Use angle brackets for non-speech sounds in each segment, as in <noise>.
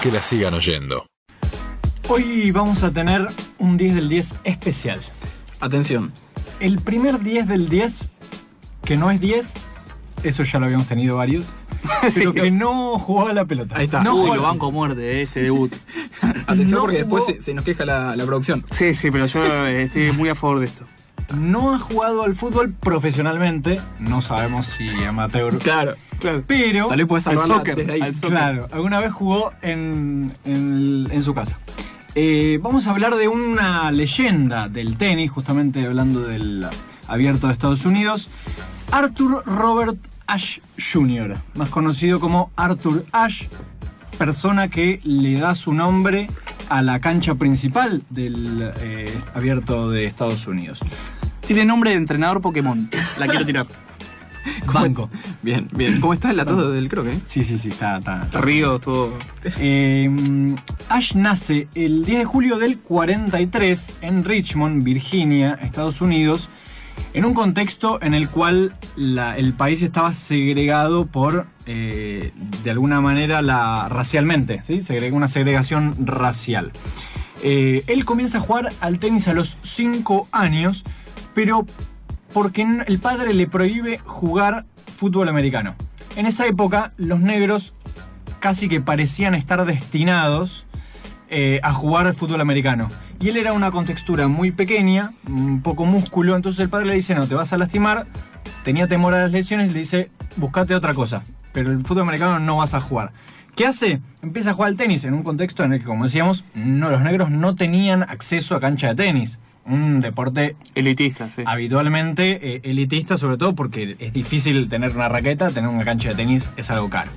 que la sigan oyendo. Hoy vamos a tener un 10 del 10 especial. Atención. El primer 10 del 10, que no es 10, eso ya lo habíamos tenido varios, <laughs> pero que no jugaba la pelota. Ahí está. No Uy, lo banco a muerte, eh, este debut. <laughs> Atención No porque después se, se nos queja la, la producción. Sí, sí, pero yo eh, estoy muy a favor de esto. No ha jugado al fútbol profesionalmente, no sabemos si amateur, Claro. Claro. pero Tal vez Al soccer, desde ahí. al soccer. Claro, alguna vez jugó en, en- en su casa. Eh, vamos a hablar de una leyenda del tenis, justamente hablando del abierto de Estados Unidos. Arthur Robert Ashe Jr., más conocido como Arthur Ashe, persona que le da su nombre a la cancha principal del eh, abierto de Estados Unidos. Tiene nombre de entrenador Pokémon. La quiero tirar. <laughs> Banco. Bien, bien. ¿Cómo está el latodo del croque? eh? Sí, sí, sí, está, está, está Río, todo. Eh, Ash nace el 10 de julio del 43 en Richmond, Virginia, Estados Unidos, en un contexto en el cual el país estaba segregado por, eh, de alguna manera, la, racialmente, ¿sí? Segrega- una segregación racial. Eh, él comienza a jugar al tenis a los 5 años, pero porque el padre le prohíbe jugar fútbol americano. En esa época, los negros casi que parecían estar destinados eh, a jugar al fútbol americano. Y él era una contextura muy pequeña, un poco músculo, entonces el padre le dice, no, te vas a lastimar, tenía temor a las lesiones, le dice, buscate otra cosa, pero el fútbol americano no vas a jugar. ¿Qué hace? Empieza a jugar al tenis en un contexto en el que, como decíamos, no, los negros no tenían acceso a cancha de tenis. Un deporte Elitista, sí. habitualmente eh, elitista, sobre todo porque es difícil tener una raqueta, tener una cancha de tenis es algo caro.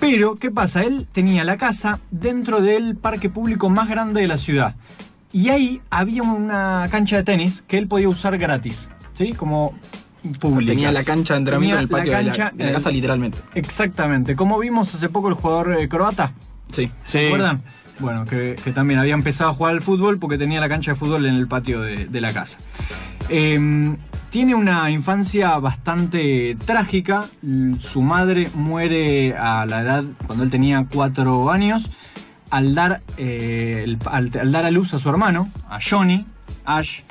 Pero, ¿qué pasa? Él tenía la casa dentro del parque público más grande de la ciudad. Y ahí había una cancha de tenis que él podía usar gratis, ¿sí? Como O sea, tenía la cancha de entrenamiento en el patio de la, cancha, de la casa, literalmente. Exactamente. Como vimos hace poco el jugador eh, croata, Sí. ¿Se acuerdan? Bueno, que, también había empezado a jugar al fútbol porque tenía la cancha de fútbol en el patio de, la casa. Eh, tiene una infancia bastante trágica. L- Su madre muere a la edad cuando él tenía cuatro años al dar, eh, al, al dar a luz a su hermano, a Johnny, Ash,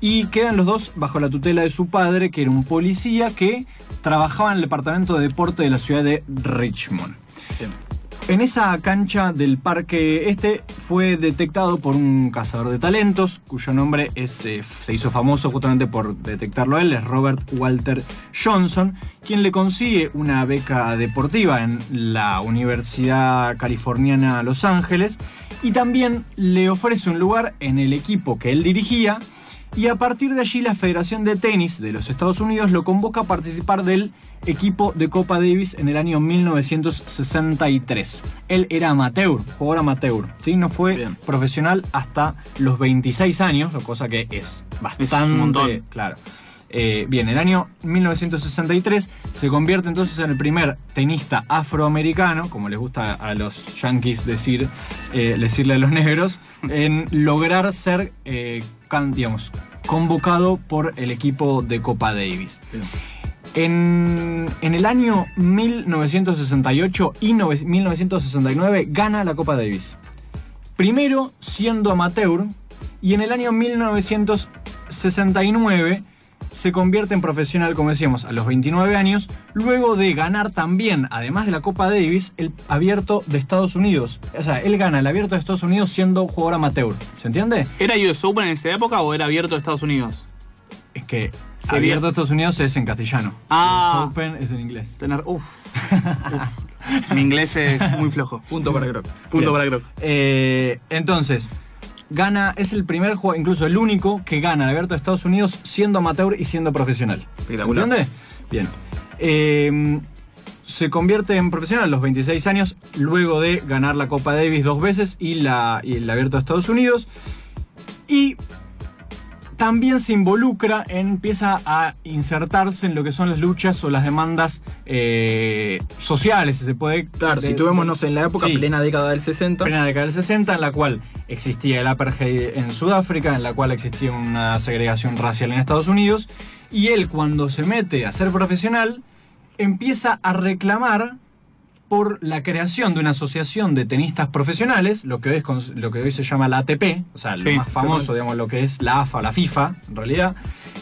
y quedan los dos bajo la tutela de su padre, que era un policía que trabajaba en el departamento de deporte de la ciudad de Richmond. Bien. En esa cancha del parque este fue detectado por un cazador de talentos, cuyo nombre eh, se hizo famoso justamente por detectarlo a él, es Robert Walter Johnson, quien le consigue una beca deportiva en la Universidad Californiana Los Ángeles y también le ofrece un lugar en el equipo que él dirigía y a partir de allí la Federación de Tenis de los Estados Unidos lo convoca a participar del equipo de Copa Davis en el año 1963. Él era amateur, jugador amateur, ¿sí? no fue Bien. profesional hasta los 26 años, cosa que es bastante... Claro. Eh, bien, el año 1963 se convierte entonces en el primer tenista afroamericano, como les gusta a los yankees decir, eh, decirle a los negros, <laughs> en lograr ser, eh, can- digamos, convocado por el equipo de Copa Davis. Bien. En, en el año 1968 y nove- 1969 gana la Copa Davis. Primero siendo amateur y en el año 1969 se convierte en profesional, como decíamos, a los 29 años, luego de ganar también, además de la Copa Davis, el abierto de Estados Unidos. O sea, él gana el abierto de Estados Unidos siendo jugador amateur. ¿Se entiende? ¿Era US Open en esa época o era abierto de Estados Unidos? Es que Sí, abierto de Estados Unidos es en castellano. Ah. US Open es en inglés. Tener. Uf. <laughs> Uf. Mi inglés es muy flojo. Punto para Croc. Punto Bien. para Croc. Eh, entonces, gana, es el primer jugador, incluso el único que gana el abierto de Estados Unidos siendo amateur y siendo profesional. Espectacular. ¿Entiendes? Bien. Eh, se convierte en profesional a los 26 años, luego de ganar la Copa Davis dos veces y, la, y el abierto de Estados Unidos. Y también se involucra, empieza a insertarse en lo que son las luchas o las demandas eh, sociales, si se puede. Claro, de- situémonos en la época, Sí. plena década del 60. plena década del 60, en la cual existía el apartheid en Sudáfrica, en la cual existía una segregación racial en Estados Unidos, y él cuando se mete a ser profesional, empieza a reclamar por la creación de una asociación de tenistas profesionales, lo que hoy, es con- lo que hoy se llama la ATP, o sea, lo Sí, más famoso, digamos, lo que es la AFA, la FIFA, en realidad,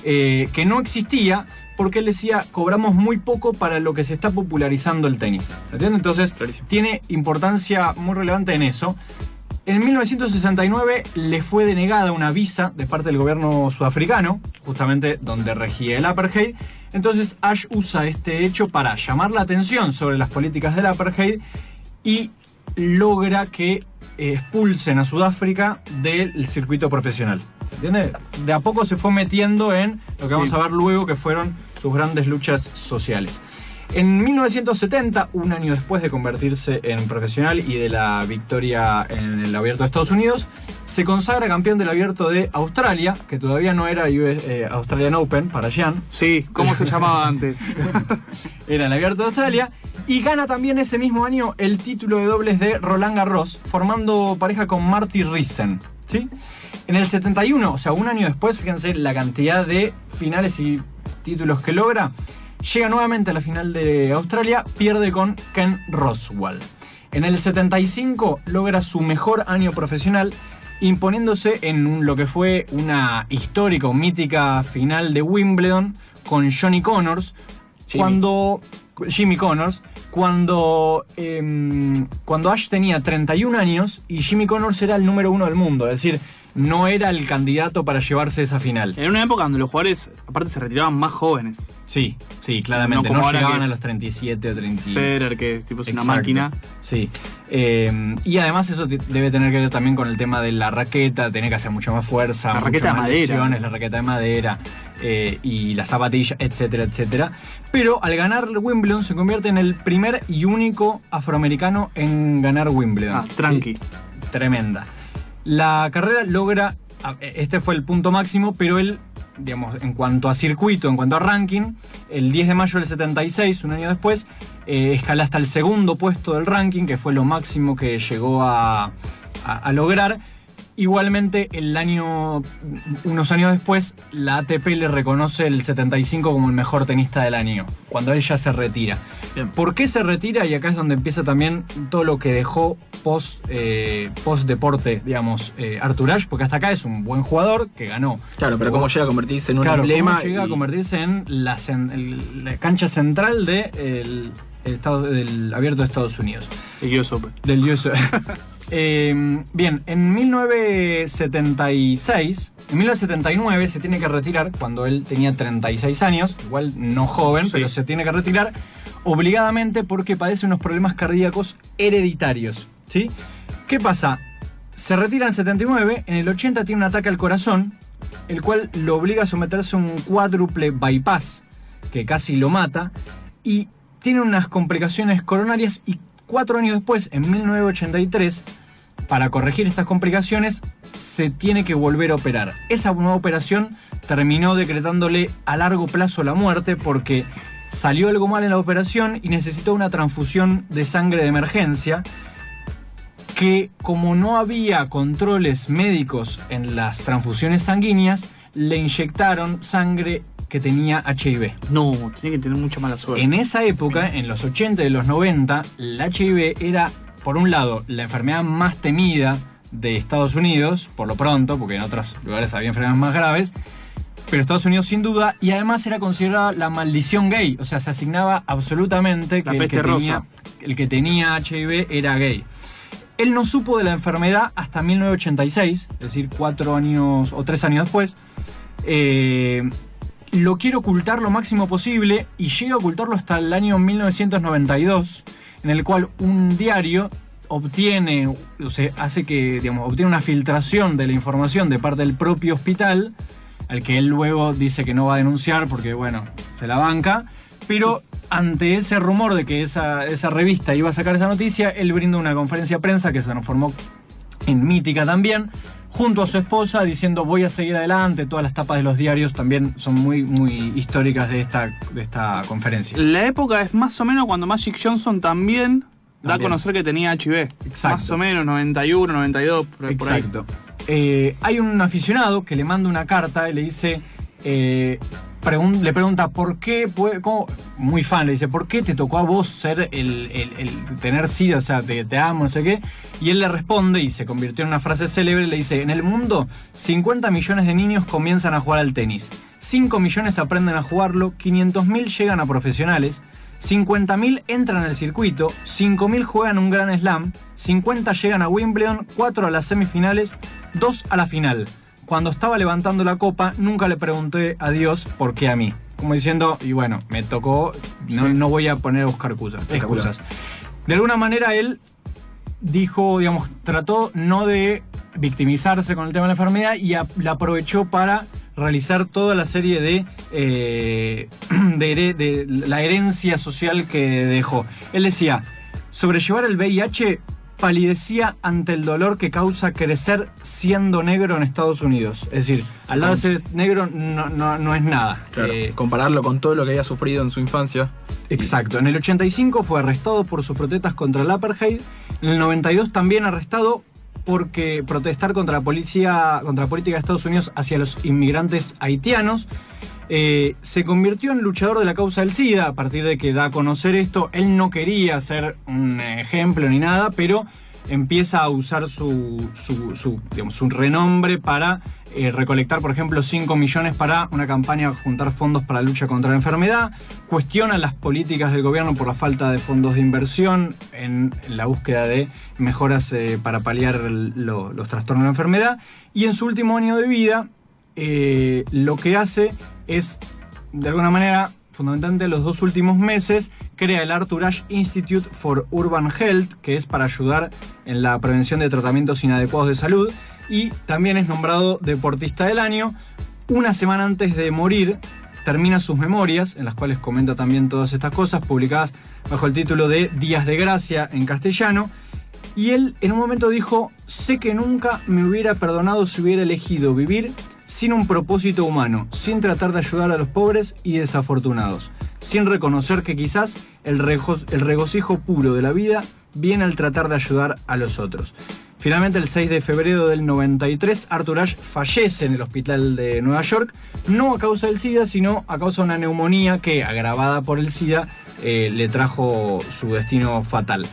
eh, que no existía porque él decía, cobramos muy poco para lo que se está popularizando el tenis. ¿Se entiende? Entonces, Clarísimo. tiene importancia muy relevante en eso. En 1969 le fue denegada una visa de parte del gobierno sudafricano, justamente donde regía el apartheid. Entonces Ash usa este hecho para llamar la atención sobre las políticas del apartheid y logra que eh, expulsen a Sudáfrica del circuito profesional. ¿Se entiende? De a poco se fue metiendo en lo que vamos Sí. a ver luego que fueron sus grandes luchas sociales. En 1970, un año después de convertirse en profesional y de la victoria en el Abierto de Estados Unidos, se consagra campeón del Abierto de Australia, que todavía no era US, eh, Australian Open para Jan, Sí, ¿cómo se llamaba antes? <laughs> era el Abierto de Australia, y gana también ese mismo año el título de dobles de Roland Garros, formando pareja con Marty Riesen. ¿sí? En el 71, o sea, un año después, fíjense la cantidad de finales y títulos que logra, llega nuevamente a la final de Australia, pierde con Ken Roswell. En el 75 logra su mejor año profesional, imponiéndose en lo que fue una histórica o mítica final de Wimbledon con Johnny Connors, Jimmy. cuando Jimmy Connors, cuando, em, cuando Ash tenía 31 años y Jimmy Connors era el número uno del mundo, es decir, no era el candidato para llevarse esa final. En una época donde los jugadores, aparte, se retiraban más jóvenes. Sí, sí, claramente, No no, como ahora llegaban que- a los 37 o 30. Federer, que tipo es una Exacto. máquina. Sí. Eh, y además eso debe tener que ver también con el tema de la raqueta, tener que hacer mucha más fuerza, La mucho raqueta de madera. la raqueta de madera eh, y la zapatilla, etcétera, etcétera. Pero al ganar Wimbledon se convierte en el primer y único afroamericano en ganar Wimbledon. Ah, tranqui. Sí, tremenda. La carrera logra, ah, este fue el punto máximo, pero él, digamos, en cuanto a circuito, en cuanto a ranking, el 10 de mayo del 76, un año después, eh, escala hasta el segundo puesto del ranking, que fue lo máximo que llegó a lograr. Igualmente, el año, unos años después, la ATP le reconoce el 75 como el mejor tenista del año, cuando él ya se retira. Bien. ¿Por qué se retira? Y acá es donde empieza también todo lo que dejó post, eh, post deporte, digamos, eh, Arthur Ashe, porque hasta acá es un buen jugador que ganó. Claro, pero cómo llega a convertirse en un Claro, emblema. cómo llega a y- convertirse en la, el- la cancha central de el- el estado, del abierto de Estados Unidos. El US Open. Del US. <laughs> Eh, bien, en 1976, en 1979 se tiene que retirar cuando él tenía 36 años, igual no joven, Sí. pero se tiene que retirar obligadamente porque padece unos problemas cardíacos hereditarios. ¿sí? ¿Qué pasa? Se retira en 79, en el 80 tiene un ataque al corazón, el cual lo obliga a someterse a un cuádruple bypass, que casi lo mata, y tiene unas complicaciones coronarias y cuatro años después, en 1983, para corregir estas complicaciones, se tiene que volver a operar. Esa nueva operación terminó decretándole a largo plazo la muerte porque salió algo mal en la operación y necesitó una transfusión de sangre de emergencia que como no había controles médicos en las transfusiones sanguíneas, le inyectaron sangre que tenía HIV. No, tiene que tener mucha mala suerte. En esa época, en los 80 y los 90, el HIV era, por un lado, la enfermedad más temida de Estados Unidos, por lo pronto, porque en otros lugares había enfermedades más graves, pero Estados Unidos sin duda, y además era considerada la maldición gay, o sea, se asignaba absolutamente que el que, tenía, el que tenía HIV era gay. Él no supo de la enfermedad hasta 1986, es decir, cuatro años o tres años después. Eh, lo quiere ocultar lo máximo posible y llega a ocultarlo hasta el año 1992, en el cual un diario obtiene, o sea, hace que, digamos, obtiene una filtración de la información de parte del propio hospital, al que él luego dice que no va a denunciar porque, bueno, se la banca, pero ante ese rumor de que esa, esa revista iba a sacar esa noticia, él brinda una conferencia de prensa que se transformó en mítica también, junto a su esposa diciendo voy a seguir adelante, todas las tapas de los diarios también son muy, muy históricas de esta, de esta conferencia. La época es más o menos cuando Magic Johnson también, da a conocer que tenía HIV. Exacto. Más o menos, 91, 92, por, por ahí. Exacto. Eh, hay un aficionado que le manda una carta y le dice, eh, le pregunta por qué, muy fan, le dice, ¿por qué te tocó a vos ser el, tener SIDA? O sea, te, amo, no sé qué. Y él le responde y se convirtió en una frase célebre, le dice, en el mundo 50 millones de niños comienzan a jugar al tenis, 5 millones aprenden a jugarlo, 500.000 llegan a profesionales, 50.000 entran al circuito, 5.000 juegan un gran slam, 50 llegan a Wimbledon, 4 a las semifinales, 2 a la final. Cuando estaba levantando la copa, nunca le pregunté a Dios por qué a mí. Como diciendo, y bueno, me tocó, no, Sí. no voy a poner a buscar excusas. De alguna manera él dijo, digamos, trató no de victimizarse con el tema de la enfermedad y a- la aprovechó para realizar toda la serie de, eh, <clears throat> de, de la herencia social que dejó. Él decía, sobrellevar el VIH palidecía ante el dolor que causa crecer siendo negro en Estados Unidos. Es decir, al lado de ser negro no, no- no es nada. Claro, Eh, compararlo con todo lo que había sufrido en su infancia. Exacto. En el 85 fue arrestado por sus protestas contra el apartheid. En el 92 también arrestado porque protestar contra la policía, contra la política de Estados Unidos hacia los inmigrantes haitianos. Eh, se convirtió en luchador de la causa del SIDA a partir de que da a conocer esto. Él no quería ser un ejemplo ni nada, pero empieza a usar su, su, su, renombre para eh, recolectar, por ejemplo, 5 millones para una campaña juntar fondos para la lucha contra la enfermedad. Cuestiona las políticas del gobierno por la falta de fondos de inversión en la búsqueda de mejoras eh, para paliar los trastornos de la enfermedad. Y en su último año de vida, lo que hace es, de alguna manera, fundamentalmente los dos últimos meses, crea el Arthur Ashe Institute for Urban Health, que es para ayudar en la prevención de tratamientos inadecuados de salud, y también es nombrado deportista del año. Una semana antes de morir, termina sus memorias, en las cuales comenta también todas estas cosas, publicadas bajo el título de Días de Gracia en castellano. Y él en un momento dijo, sé que nunca me hubiera perdonado si hubiera elegido vivir sin un propósito humano, sin tratar de ayudar a los pobres y desafortunados, sin reconocer que quizás el, regocijo puro de la vida viene al tratar de ayudar a los otros. Finalmente, el 6 de febrero del 93, Arthur Ashe fallece en el hospital de Nueva York, no a causa del SIDA, sino a causa de una neumonía que, agravada por el SIDA, eh, le trajo su destino fatal.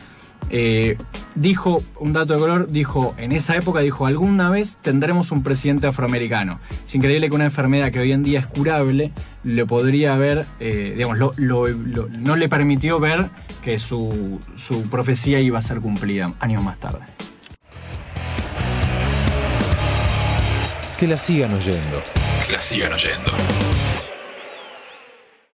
Eh, dijo, un dato de color, dijo, en esa época dijo, alguna vez tendremos un presidente afroamericano. Es increíble que una enfermedad que hoy en día es curable, le podría ver, eh, digamos, no le permitió ver que su, su profecía iba a ser cumplida años más tarde. Que la sigan oyendo. Que la sigan oyendo.